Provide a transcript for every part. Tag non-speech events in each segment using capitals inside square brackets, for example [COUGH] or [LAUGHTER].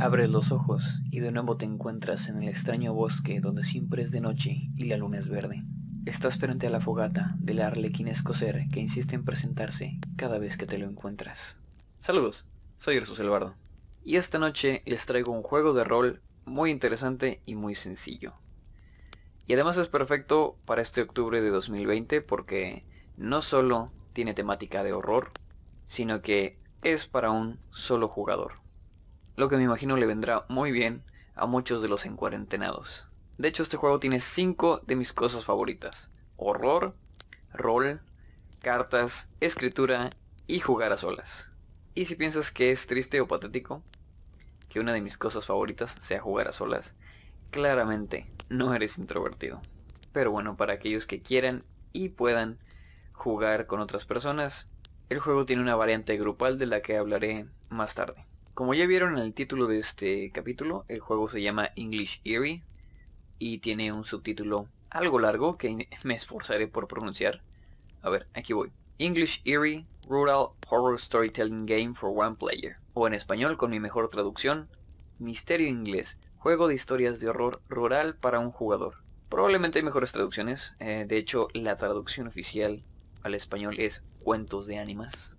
Abres los ojos y de nuevo te encuentras en el extraño bosque donde siempre es de noche y la luna es verde. Estás frente a la fogata del arlequín escocer que insiste en presentarse cada vez que te lo encuentras. Saludos, soy Ursus Elbardo. Y esta noche les traigo un juego de rol muy interesante y muy sencillo. Y además es perfecto para este octubre de 2020 porque no solo tiene temática de horror, sino que es para un solo jugador. Lo que me imagino le vendrá muy bien a muchos de los encuarentenados. De hecho, este juego tiene 5 de mis cosas favoritas. Horror, rol, cartas, escritura y jugar a solas. Y si piensas que es triste o patético, que una de mis cosas favoritas sea jugar a solas, claramente no eres introvertido. Pero bueno, para aquellos que quieran y puedan jugar con otras personas, el juego tiene una variante grupal de la que hablaré más tarde. Como ya vieron en el título de este capítulo, el juego se llama English Eerie y tiene un subtítulo algo largo que [LAUGHS] me esforzaré por pronunciar. A ver, aquí voy. English Eerie Rural Horror Storytelling Game for One Player. O en español, con mi mejor traducción, Misterio Inglés, juego de historias de horror rural para un jugador. Probablemente hay mejores traducciones, eh, de hecho la traducción oficial al español es cuentos de ánimas.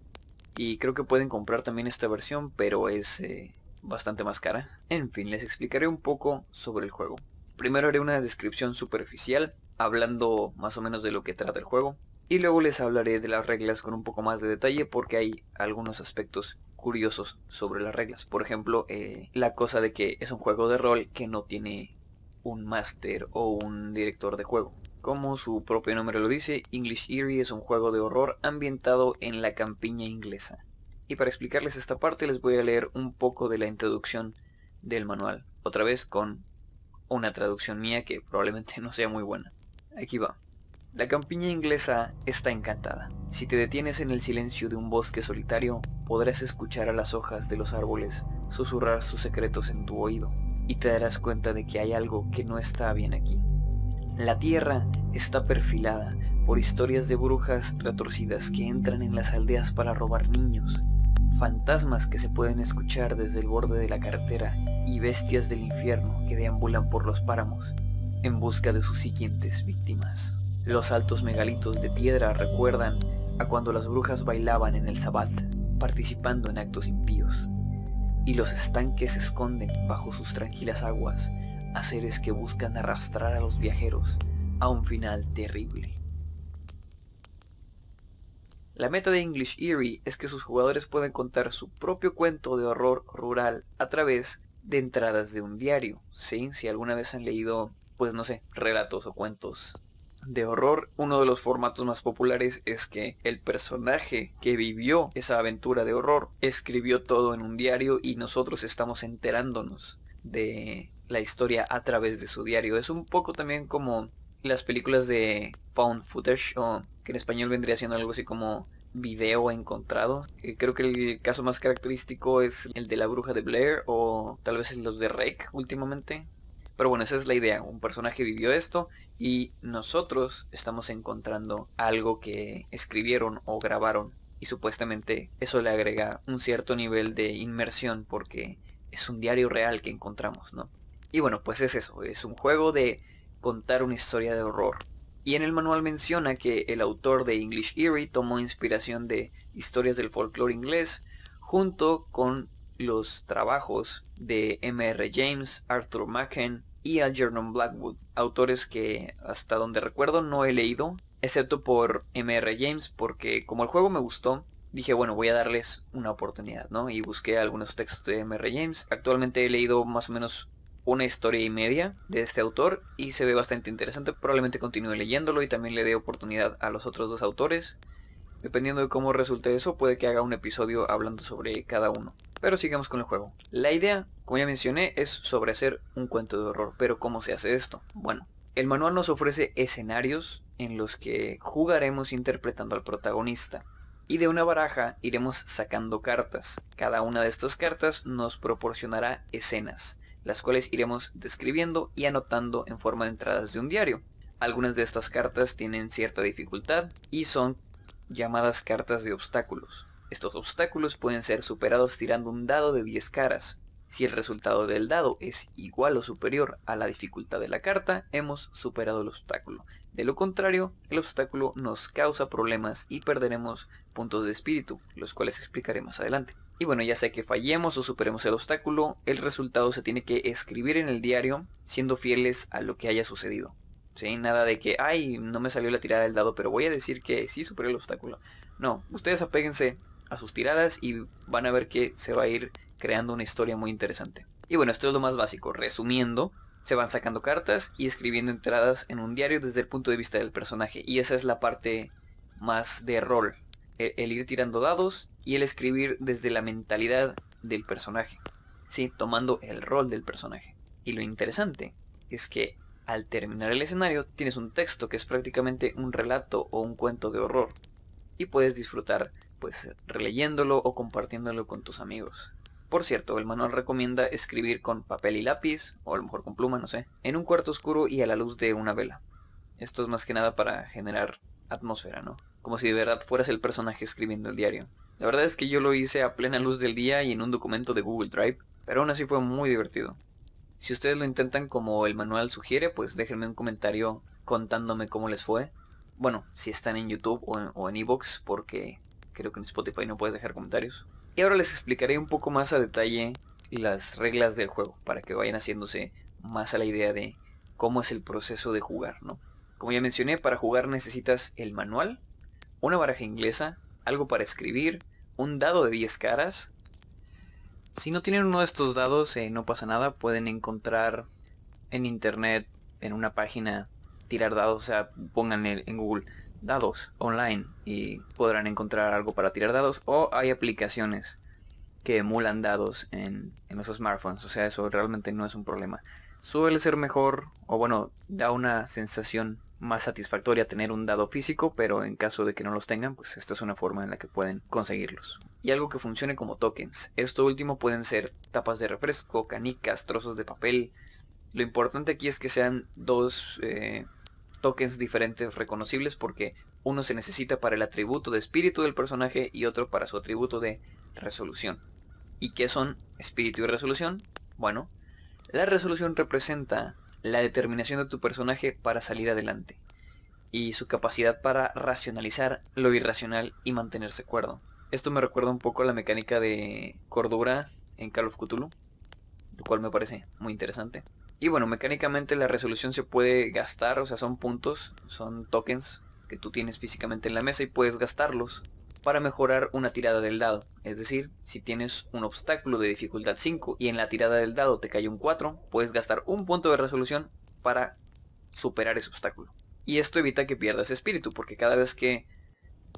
Y creo que pueden comprar también esta versión, pero es eh, bastante más cara. En fin, les explicaré un poco sobre el juego. Primero haré una descripción superficial, hablando más o menos de lo que trata el juego. Y luego les hablaré de las reglas con un poco más de detalle porque hay algunos aspectos curiosos sobre las reglas. Por ejemplo, eh, la cosa de que es un juego de rol que no tiene un máster o un director de juego. Como su propio nombre lo dice, English Eerie es un juego de horror ambientado en la campiña inglesa. Y para explicarles esta parte les voy a leer un poco de la introducción del manual, otra vez con una traducción mía que probablemente [LAUGHS] no sea muy buena. Aquí va. La campiña inglesa está encantada. Si te detienes en el silencio de un bosque solitario, podrás escuchar a las hojas de los árboles susurrar sus secretos en tu oído, y te darás cuenta de que hay algo que no está bien aquí. La tierra está perfilada por historias de brujas retorcidas que entran en las aldeas para robar niños, fantasmas que se pueden escuchar desde el borde de la carretera y bestias del infierno que deambulan por los páramos en busca de sus siguientes víctimas. Los altos megalitos de piedra recuerdan a cuando las brujas bailaban en el sabbat, participando en actos impíos, y los estanques se esconden bajo sus tranquilas aguas a seres que buscan arrastrar a los viajeros a un final terrible. La meta de English Eerie es que sus jugadores pueden contar su propio cuento de horror rural a través de entradas de un diario. ¿sí? Si alguna vez han leído, pues no sé, relatos o cuentos de horror, uno de los formatos más populares es que el personaje que vivió esa aventura de horror escribió todo en un diario y nosotros estamos enterándonos de la historia a través de su diario. Es un poco también como las películas de found footage o que en español vendría siendo algo así como video encontrado. Eh, creo que el caso más característico es el de la bruja de Blair o tal vez los de Rake últimamente. Pero bueno, esa es la idea. Un personaje vivió esto y nosotros estamos encontrando algo que escribieron o grabaron. Y supuestamente eso le agrega un cierto nivel de inmersión porque es un diario real que encontramos, ¿no? Y bueno, pues es eso, es un juego de contar una historia de horror. Y en el manual menciona que el autor de English Eerie tomó inspiración de historias del folclore inglés junto con los trabajos de M.R. James, Arthur Machen y Algernon Blackwood, autores que hasta donde recuerdo no he leído, excepto por M.R. James, porque como el juego me gustó, dije, bueno, voy a darles una oportunidad, ¿no? Y busqué algunos textos de M.R. James. Actualmente he leído más o menos una historia y media de este autor y se ve bastante interesante. Probablemente continúe leyéndolo y también le dé oportunidad a los otros dos autores. Dependiendo de cómo resulte eso, puede que haga un episodio hablando sobre cada uno. Pero sigamos con el juego. La idea, como ya mencioné, es sobre hacer un cuento de horror. Pero ¿cómo se hace esto? Bueno, el manual nos ofrece escenarios en los que jugaremos interpretando al protagonista. Y de una baraja iremos sacando cartas. Cada una de estas cartas nos proporcionará escenas las cuales iremos describiendo y anotando en forma de entradas de un diario. Algunas de estas cartas tienen cierta dificultad y son llamadas cartas de obstáculos. Estos obstáculos pueden ser superados tirando un dado de 10 caras. Si el resultado del dado es igual o superior a la dificultad de la carta, hemos superado el obstáculo. De lo contrario, el obstáculo nos causa problemas y perderemos puntos de espíritu, los cuales explicaré más adelante. Y bueno, ya sea que fallemos o superemos el obstáculo, el resultado se tiene que escribir en el diario siendo fieles a lo que haya sucedido. ¿Sí? Nada de que, ay, no me salió la tirada del dado, pero voy a decir que sí superé el obstáculo. No, ustedes apéguense a sus tiradas y van a ver que se va a ir creando una historia muy interesante. Y bueno, esto es lo más básico. Resumiendo, se van sacando cartas y escribiendo entradas en un diario desde el punto de vista del personaje. Y esa es la parte más de rol. El, el, ir tirando dados y el escribir desde la mentalidad del personaje. Sí, tomando el rol del personaje. Y lo interesante es que al terminar el escenario tienes un texto que es prácticamente un relato o un cuento de horror. Y puedes disfrutar pues releyéndolo o compartiéndolo con tus amigos. Por cierto, el manual recomienda escribir con papel y lápiz, o a lo mejor con pluma, no sé, en un cuarto oscuro y a la luz de una vela. Esto es más que nada para generar atmósfera, ¿no? Como si de verdad fueras el personaje escribiendo el diario. La verdad es que yo lo hice a plena luz del día y en un documento de Google Drive, pero aún así fue muy divertido. Si ustedes lo intentan como el manual sugiere, pues déjenme un comentario contándome cómo les fue. Bueno, si están en YouTube o en, Evox, porque creo que en Spotify no puedes dejar comentarios. Y ahora les explicaré un poco más a detalle las reglas del juego para que vayan haciéndose más a la idea de cómo es el proceso de jugar, ¿no? Como ya mencioné, para jugar necesitas el manual, una baraja inglesa, algo para escribir, un dado de 10 caras. Si no tienen uno de estos dados, eh, no pasa nada, pueden encontrar en internet, en una página, tirar dados, o sea, pongan en Google dados online y podrán encontrar algo para tirar dados. O hay aplicaciones que emulan dados en, en, los smartphones. O sea eso realmente no es un problema. Suele ser mejor o bueno da una sensación más satisfactoria tener un dado físico pero en caso de que no los tengan pues esta es una forma en la que pueden conseguirlos y algo que funcione como tokens esto último pueden ser tapas de refresco canicas trozos de papel lo importante aquí es que sean dos eh, tokens diferentes reconocibles porque uno se necesita para el atributo de espíritu del personaje y otro para su atributo de resolución. ¿Y qué son espíritu y resolución? Bueno, la resolución representa la determinación de tu personaje para salir adelante y su capacidad para racionalizar lo irracional y mantenerse cuerdo. Esto me recuerda un poco a la mecánica de cordura en Call of Cthulhu, lo cual me parece muy interesante. Y bueno, mecánicamente la resolución se puede gastar, o sea, son puntos, son tokens que tú tienes físicamente en la mesa y puedes gastarlos para mejorar una tirada del dado. Es decir, si tienes un obstáculo de dificultad 5 y en la tirada del dado te cae un 4, puedes gastar un punto de resolución para superar ese obstáculo. Y esto evita que pierdas espíritu, porque cada vez que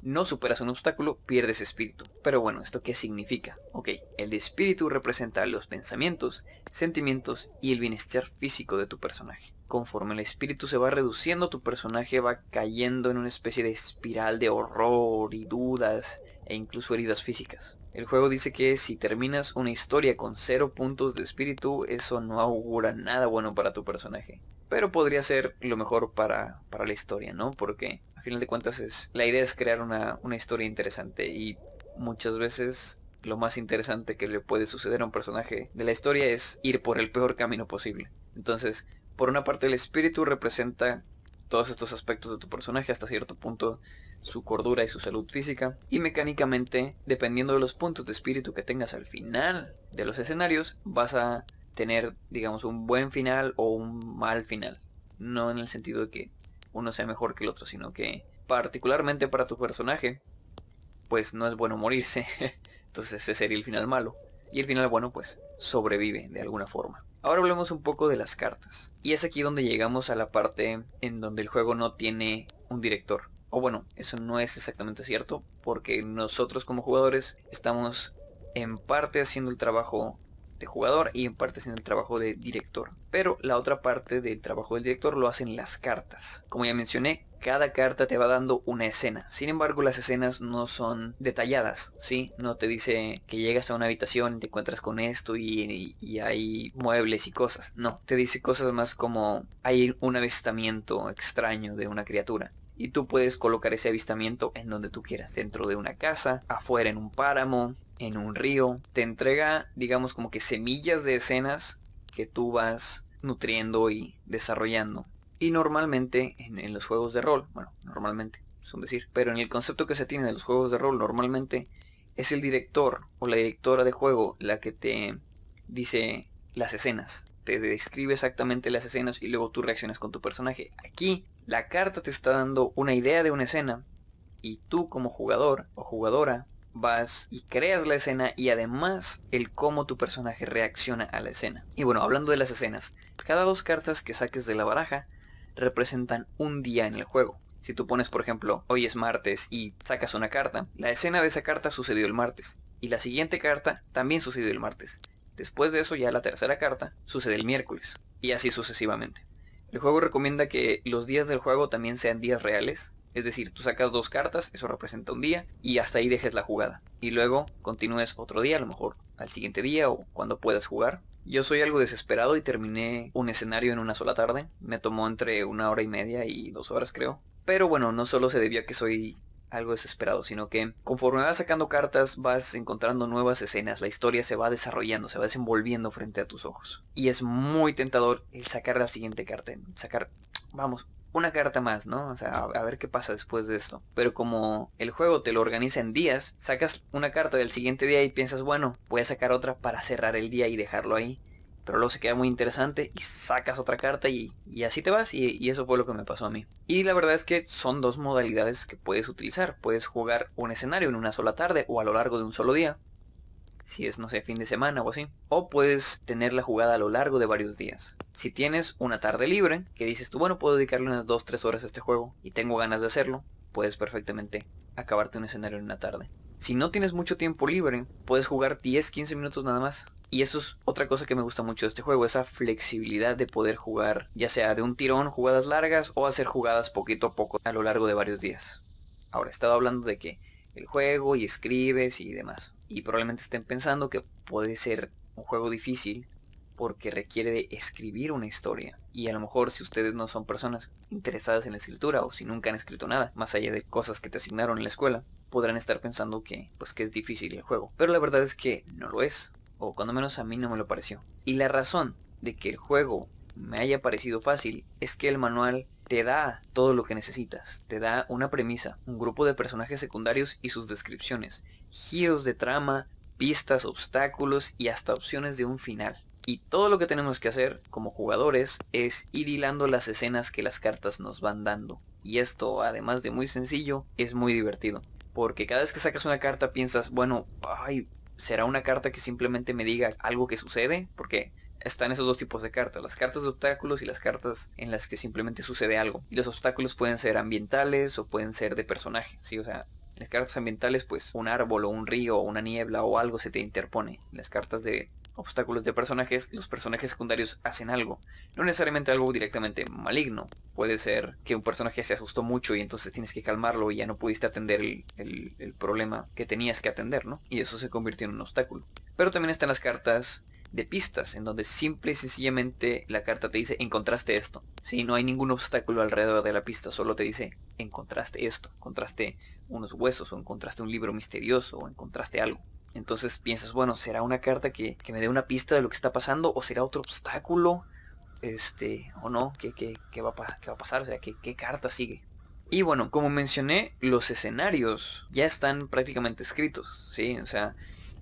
no superas un obstáculo, pierdes espíritu. Pero bueno, ¿esto qué significa? Ok, el espíritu representa los pensamientos, sentimientos y el bienestar físico de tu personaje. Conforme el espíritu se va reduciendo, tu personaje va cayendo en una especie de espiral de horror y dudas e incluso heridas físicas. El juego dice que si terminas una historia con cero puntos de espíritu, eso no augura nada bueno para tu personaje. Pero podría ser lo mejor para, para la historia, ¿no? Porque final de cuentas es la idea es crear una, una historia interesante y muchas veces lo más interesante que le puede suceder a un personaje de la historia es ir por el peor camino posible. Entonces, por una parte el espíritu representa todos estos aspectos de tu personaje hasta cierto punto, su cordura y su salud física, y mecánicamente, dependiendo de los puntos de espíritu que tengas al final de los escenarios, vas a tener, digamos, un buen final o un mal final. No en el sentido de que uno sea mejor que el otro, sino que particularmente para tu personaje, pues no es bueno morirse. [LAUGHS] Entonces ese sería el final malo. Y el final bueno pues sobrevive de alguna forma. Ahora hablemos un poco de las cartas. Y es aquí donde llegamos a la parte en donde el juego no tiene un director. O bueno, eso no es exactamente cierto, porque nosotros como jugadores estamos en parte haciendo el trabajo de jugador y en parte haciendo el trabajo de director. Pero la otra parte del trabajo del director lo hacen las cartas. Como ya mencioné, cada carta te va dando una escena. Sin embargo, las escenas no son detalladas, ¿sí? No te dice que llegas a una habitación y te encuentras con esto y, y, hay muebles y cosas. No, te dice cosas más como hay un avistamiento extraño de una criatura. Y tú puedes colocar ese avistamiento en donde tú quieras, dentro de una casa, afuera en un páramo, en un río. Te entrega, digamos, como que semillas de escenas que tú vas nutriendo y desarrollando. Y normalmente en, los juegos de rol, bueno, normalmente, son decir, pero en el concepto que se tiene de los juegos de rol, normalmente es el director o la directora de juego la que te dice las escenas. Te describe exactamente las escenas y luego tú reaccionas con tu personaje. Aquí la carta te está dando una idea de una escena y tú como jugador o jugadora vas y creas la escena y además el cómo tu personaje reacciona a la escena. Y bueno, hablando de las escenas, cada dos cartas que saques de la baraja representan un día en el juego. Si tú pones, por ejemplo, hoy es martes y sacas una carta, la escena de esa carta sucedió el martes. Y la siguiente carta también sucedió el martes. Después de eso ya la tercera carta sucede el miércoles. Y así sucesivamente. El juego recomienda que los días del juego también sean días reales. Es decir, tú sacas dos cartas, eso representa un día, y hasta ahí dejes la jugada. Y luego continúes otro día, a lo mejor al siguiente día o cuando puedas jugar. Yo soy algo desesperado y terminé un escenario en una sola tarde. Me tomó entre una hora y media y dos horas creo. Pero bueno, no solo se debió a que soy algo desesperado, sino que conforme vas sacando cartas vas encontrando nuevas escenas, la historia se va desarrollando, se va desenvolviendo frente a tus ojos. Y es muy tentador el sacar la siguiente carta, sacar, vamos, una carta más, ¿no? O sea, a, ver qué pasa después de esto. Pero como el juego te lo organiza en días, sacas una carta del siguiente día y piensas, bueno, voy a sacar otra para cerrar el día y dejarlo ahí. Pero luego se queda muy interesante y sacas otra carta y, así te vas y, y, eso fue lo que me pasó a mí. Y la verdad es que son dos modalidades que puedes utilizar. Puedes jugar un escenario en una sola tarde o a lo largo de un solo día si es, no sé, fin de semana o así. O puedes tener la jugada a lo largo de varios días. Si tienes una tarde libre, que dices tú, bueno, puedo dedicarle unas 2-3 horas a este juego y tengo ganas de hacerlo, puedes perfectamente acabarte un escenario en una tarde. Si no tienes mucho tiempo libre, puedes jugar 10-15 minutos nada más. Y eso es otra cosa que me gusta mucho de este juego, esa flexibilidad de poder jugar, ya sea de un tirón, jugadas largas, o hacer jugadas poquito a poco a lo largo de varios días. Ahora, he estado hablando de que el juego y escribes y demás. Y probablemente estén pensando que puede ser un juego difícil porque requiere de escribir una historia. Y a lo mejor si ustedes no son personas interesadas en la escritura o si nunca han escrito nada, más allá de cosas que te asignaron en la escuela, podrán estar pensando que pues que es difícil el juego. Pero la verdad es que no lo es, o cuando menos a mí no me lo pareció. Y la razón de que el juego me haya parecido fácil es que el manual te da todo lo que necesitas. Te da una premisa, un grupo de personajes secundarios y sus descripciones, giros de trama, pistas, obstáculos y hasta opciones de un final. Y todo lo que tenemos que hacer como jugadores es ir hilando las escenas que las cartas nos van dando. Y esto, además de muy sencillo, es muy divertido. Porque cada vez que sacas una carta piensas, bueno, ay, ¿será una carta que simplemente me diga algo que sucede? Porque están esos dos tipos de cartas, las cartas de obstáculos y las cartas en las que simplemente sucede algo. Y los obstáculos pueden ser ambientales o pueden ser de personaje, ¿sí? O sea, en las cartas ambientales pues un árbol o un río o una niebla o algo se te interpone. En las cartas de obstáculos de personajes, los personajes secundarios hacen algo. No necesariamente algo directamente maligno. Puede ser que un personaje se asustó mucho y entonces tienes que calmarlo y ya no pudiste atender el, el problema que tenías que atender, ¿no? Y eso se convirtió en un obstáculo. Pero también están las cartas de pistas, en donde simple y sencillamente la carta te dice encontraste esto. Si no hay ningún obstáculo alrededor de la pista, solo te dice encontraste esto, encontraste unos huesos o encontraste un libro misterioso o encontraste algo. Entonces piensas, bueno, ¿será una carta que, me dé una pista de lo que está pasando o será otro obstáculo? Este, o no, ¿qué, qué, va, a, pasar? O sea, ¿qué, ¿qué carta sigue? Y bueno, como mencioné, los escenarios ya están prácticamente escritos, ¿sí? O sea,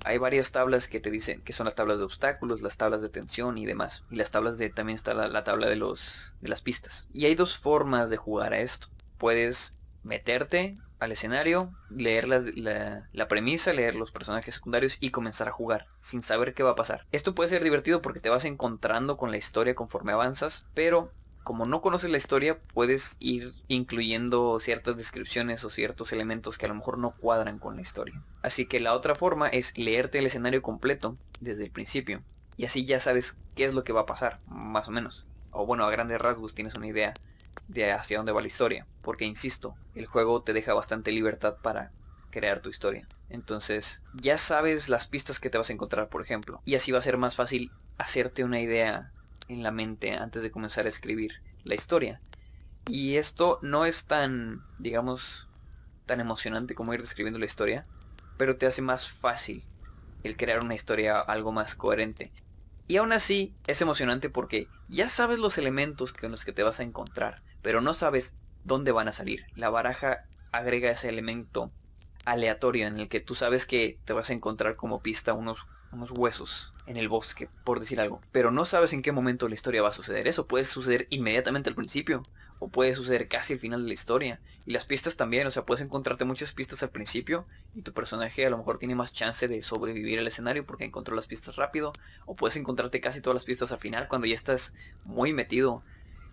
hay varias tablas que te dicen que son las tablas de obstáculos, las tablas de tensión y demás. Y las tablas de también está la, tabla de los de las pistas. Y hay dos formas de jugar a esto. Puedes meterte al escenario, leer la, premisa, leer los personajes secundarios y comenzar a jugar sin saber qué va a pasar. Esto puede ser divertido porque te vas encontrando con la historia conforme avanzas, pero como no conoces la historia, puedes ir incluyendo ciertas descripciones o ciertos elementos que a lo mejor no cuadran con la historia. Así que la otra forma es leerte el escenario completo desde el principio. Y así ya sabes qué es lo que va a pasar, más o menos. O bueno, a grandes rasgos tienes una idea de hacia dónde va la historia. Porque insisto, el juego te deja bastante libertad para crear tu historia. Entonces, ya sabes las pistas que te vas a encontrar, por ejemplo. Y así va a ser más fácil hacerte una idea en la mente antes de comenzar a escribir la historia. Y esto no es tan, digamos, tan emocionante como ir describiendo la historia, pero te hace más fácil el crear una historia algo más coherente. Y aún así es emocionante porque ya sabes los elementos con los que te vas a encontrar, pero no sabes dónde van a salir. La baraja agrega ese elemento aleatorio en el que tú sabes que te vas a encontrar como pista unos, unos huesos en el bosque, por decir algo. Pero no sabes en qué momento la historia va a suceder. Eso puede suceder inmediatamente al principio o puede suceder casi al final de la historia. Y las pistas también, o sea, puedes encontrarte muchas pistas al principio y tu personaje a lo mejor tiene más chance de sobrevivir al escenario porque encontró las pistas rápido. O puedes encontrarte casi todas las pistas al final cuando ya estás muy metido.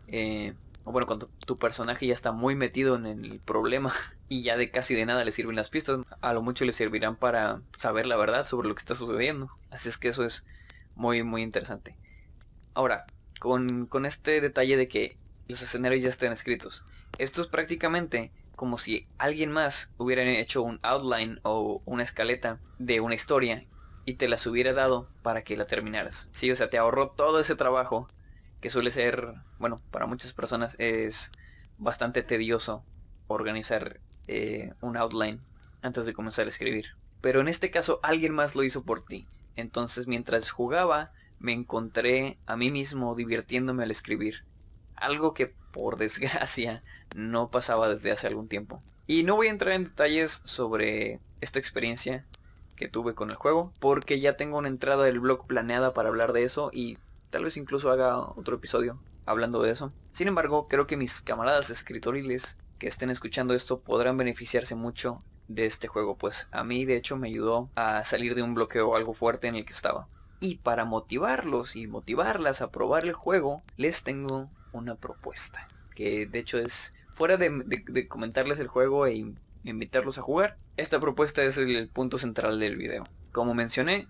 Eh, o bueno, cuando tu personaje ya está muy metido en el problema [LAUGHS] y ya de casi de nada le sirven las pistas, a lo mucho le servirán para saber la verdad sobre lo que está sucediendo. Así es que eso es muy, muy interesante. Ahora, con, con este detalle de que los escenarios ya estén escritos. Esto es prácticamente como si alguien más hubiera hecho un outline o una escaleta de una historia y te las hubiera dado para que la terminaras. Sí, o sea, te ahorró todo ese trabajo que suele ser, bueno, para muchas personas es bastante tedioso organizar eh, un outline antes de comenzar a escribir. Pero en este caso alguien más lo hizo por ti. Entonces mientras jugaba me encontré a mí mismo divirtiéndome al escribir algo que por desgracia no pasaba desde hace algún tiempo. Y no voy a entrar en detalles sobre esta experiencia que tuve con el juego, porque ya tengo una entrada del blog planeada para hablar de eso y tal vez incluso haga otro episodio hablando de eso. Sin embargo, creo que mis camaradas escritoriles que estén escuchando esto podrán beneficiarse mucho de este juego, pues a mí de hecho me ayudó a salir de un bloqueo algo fuerte en el que estaba. Y para motivarlos y motivarlas a probar el juego, les tengo una propuesta. Que de hecho es, fuera de, comentarles el juego e invitarlos a jugar, esta propuesta es el, punto central del video. Como mencioné,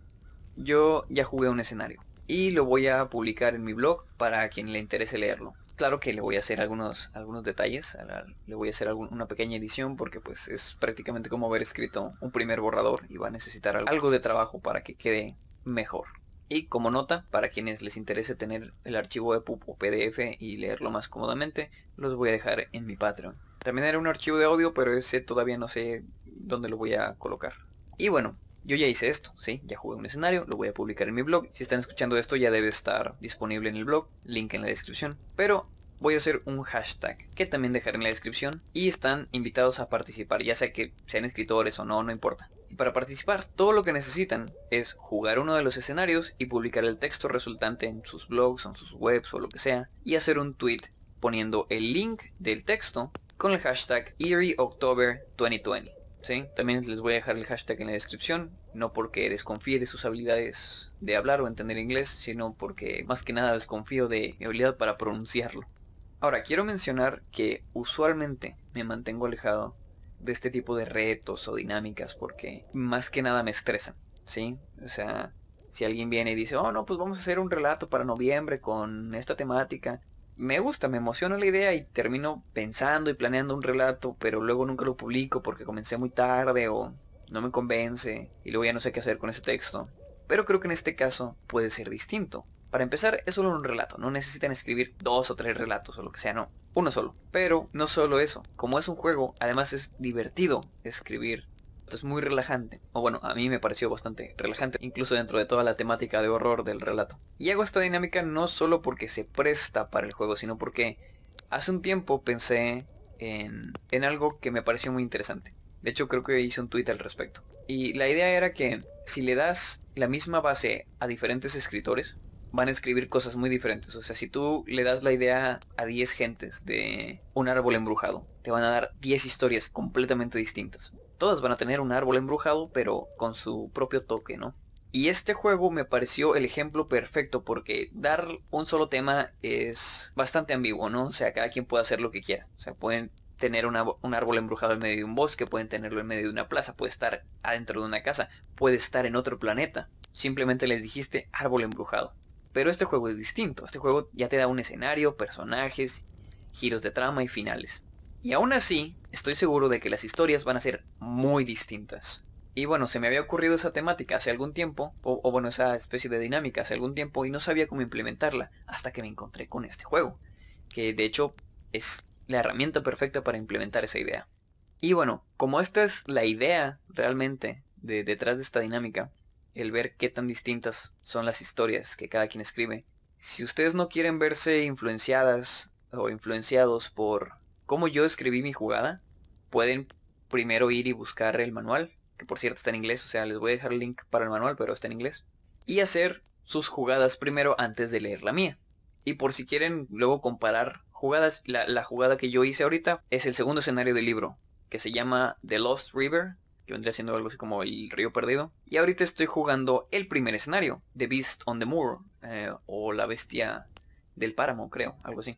yo ya jugué un escenario. Y lo voy a publicar en mi blog para quien le interese leerlo. Claro que le voy a hacer algunos, algunos detalles, le voy a hacer una pequeña edición porque pues es prácticamente como haber escrito un primer borrador y va a necesitar algo de trabajo para que quede mejor. Y como nota, para quienes les interese tener el archivo EPUB o PDF y leerlo más cómodamente, los voy a dejar en mi Patreon. También era un archivo de audio, pero ese todavía no sé dónde lo voy a colocar. Y bueno, yo ya hice esto, ¿sí? Ya jugué un escenario, lo voy a publicar en mi blog. Si están escuchando esto ya debe estar disponible en el blog, link en la descripción. Pero voy a hacer un hashtag que también dejaré en la descripción y están invitados a participar, ya sea que sean escritores o no, no importa. Y para participar, todo lo que necesitan es jugar uno de los escenarios y publicar el texto resultante en sus blogs, en sus webs o lo que sea, y hacer un tweet poniendo el link del texto con el hashtag EerieOctober2020. ¿sí? También les voy a dejar el hashtag en la descripción, no porque desconfíe de sus habilidades de hablar o entender inglés, sino porque más que nada desconfío de mi habilidad para pronunciarlo. Ahora, quiero mencionar que usualmente me mantengo alejado de este tipo de retos o dinámicas porque más que nada me estresan, ¿sí? O sea, si alguien viene y dice, oh no, pues vamos a hacer un relato para noviembre con esta temática, me gusta, me emociona la idea y termino pensando y planeando un relato, pero luego nunca lo publico porque comencé muy tarde o no me convence y luego ya no sé qué hacer con ese texto. Pero creo que en este caso puede ser distinto. Para empezar, es solo un relato, no necesitan escribir dos o tres relatos o lo que sea, no, uno solo. Pero no solo eso, como es un juego, además es divertido escribir. Es muy relajante, o bueno, a mí me pareció bastante relajante, incluso dentro de toda la temática de horror del relato. Y hago esta dinámica no solo porque se presta para el juego, sino porque hace un tiempo pensé en, algo que me pareció muy interesante. De hecho, creo que hice un tweet al respecto. Y la idea era que si le das la misma base a diferentes escritores, van a escribir cosas muy diferentes. O sea, si tú le das la idea a 10 gentes de un árbol embrujado, te van a dar 10 historias completamente distintas. Todas van a tener un árbol embrujado, pero con su propio toque, ¿no? Y este juego me pareció el ejemplo perfecto porque dar un solo tema es bastante ambiguo, ¿no? O sea, cada quien puede hacer lo que quiera. O sea, pueden tener un árbol embrujado en medio de un bosque, pueden tenerlo en medio de una plaza, puede estar adentro de una casa, puede estar en otro planeta. Simplemente les dijiste árbol embrujado. Pero este juego es distinto. Este juego ya te da un escenario, personajes, giros de trama y finales. Y aún así, estoy seguro de que las historias van a ser muy distintas. Y bueno, se me había ocurrido esa temática hace algún tiempo, o, bueno, esa especie de dinámica hace algún tiempo y no sabía cómo implementarla hasta que me encontré con este juego. Que de hecho es la herramienta perfecta para implementar esa idea. Y bueno, como esta es la idea realmente de detrás de esta dinámica, el ver qué tan distintas son las historias que cada quien escribe. Si ustedes no quieren verse influenciadas o influenciados por cómo yo escribí mi jugada, pueden primero ir y buscar el manual, que por cierto está en inglés, o sea, les voy a dejar el link para el manual, pero está en inglés, y hacer sus jugadas primero antes de leer la mía. Y por si quieren luego comparar jugadas, la, la jugada que yo hice ahorita es el segundo escenario del libro, que se llama The Lost River, que vendría siendo algo así como el río perdido. Y ahorita estoy jugando el primer escenario, The Beast on the Moor, eh, o la bestia del páramo, creo, algo así.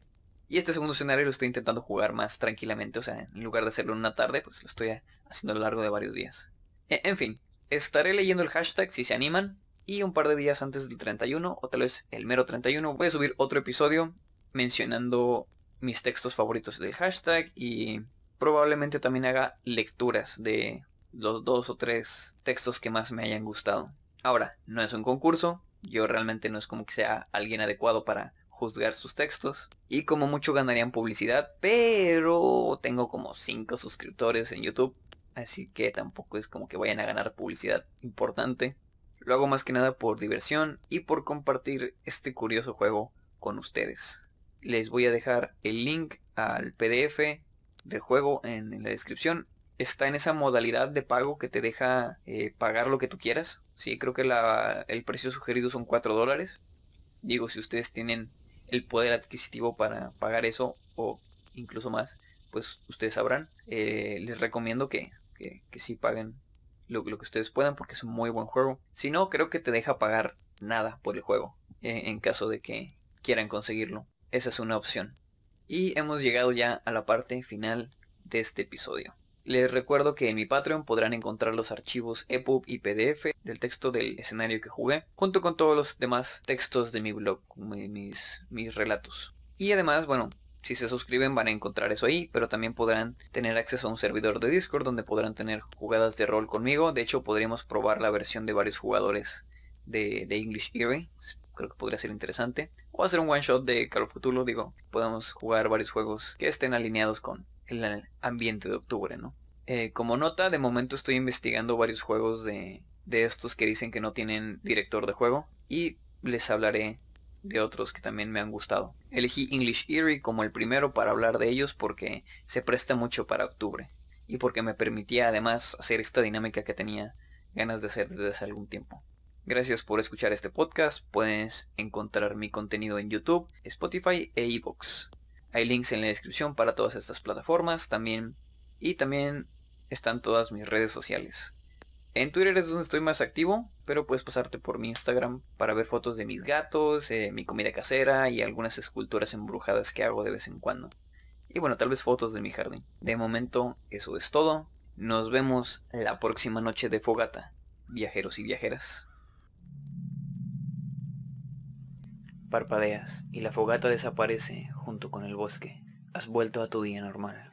Y este segundo escenario lo estoy intentando jugar más tranquilamente, o sea, en lugar de hacerlo en una tarde, pues lo estoy haciendo a lo largo de varios días. E, en fin, estaré leyendo el hashtag si se animan, y un par de días antes del 31, o tal vez el mero 31, voy a subir otro episodio mencionando mis textos favoritos del hashtag y probablemente también haga lecturas de los dos o tres textos que más me hayan gustado. Ahora, no es un concurso, yo realmente no es como que sea alguien adecuado para juzgar sus textos. Y como mucho ganarían publicidad, pero tengo como 5 suscriptores en YouTube. Así que tampoco es como que vayan a ganar publicidad importante. Lo hago más que nada por diversión y por compartir este curioso juego con ustedes. Les voy a dejar el link al PDF del juego en la descripción está en esa modalidad de pago que te deja eh, pagar lo que tú quieras. Sí, creo que el precio sugerido son 4 dólares. Digo, si ustedes tienen el poder adquisitivo para pagar eso o incluso más, pues ustedes sabrán. Eh, les recomiendo que, que, sí paguen lo, que ustedes puedan porque es un muy buen juego. Si no, creo que te deja pagar nada por el juego eh, en caso de que quieran conseguirlo. Esa es una opción. Y hemos llegado ya a la parte final de este episodio. Les recuerdo que en mi Patreon podrán encontrar los archivos EPUB y PDF del texto del escenario que jugué, junto con todos los demás textos de mi blog, mis, mis relatos. Y además, bueno, si se suscriben van a encontrar eso ahí, pero también podrán tener acceso a un servidor de Discord donde podrán tener jugadas de rol conmigo. De hecho, podríamos probar la versión de varios jugadores de, de English Eerie. Creo que podría ser interesante. O hacer un one shot de Call of Cthulhu, digo. Podemos jugar varios juegos que estén alineados con, el ambiente de octubre, ¿no? Eh, como nota, de momento estoy investigando varios juegos de, de estos que dicen que no tienen director de juego y les hablaré de otros que también me han gustado. Elegí English Eerie como el primero para hablar de ellos porque se presta mucho para octubre y porque me permitía además hacer esta dinámica que tenía ganas de hacer desde hace algún tiempo. Gracias por escuchar este podcast. Puedes encontrar mi contenido en YouTube, Spotify e iVoox. Hay links en la descripción para todas estas plataformas también. Y también están todas mis redes sociales. En Twitter es donde estoy más activo, pero puedes pasarte por mi Instagram para ver fotos de mis gatos, eh, mi comida casera y algunas esculturas embrujadas que hago de vez en cuando. Y bueno, tal vez fotos de mi jardín. De momento, eso es todo. Nos vemos la próxima noche de fogata, viajeros y viajeras. Parpadeas y la fogata desaparece junto con el bosque. Has vuelto a tu día normal.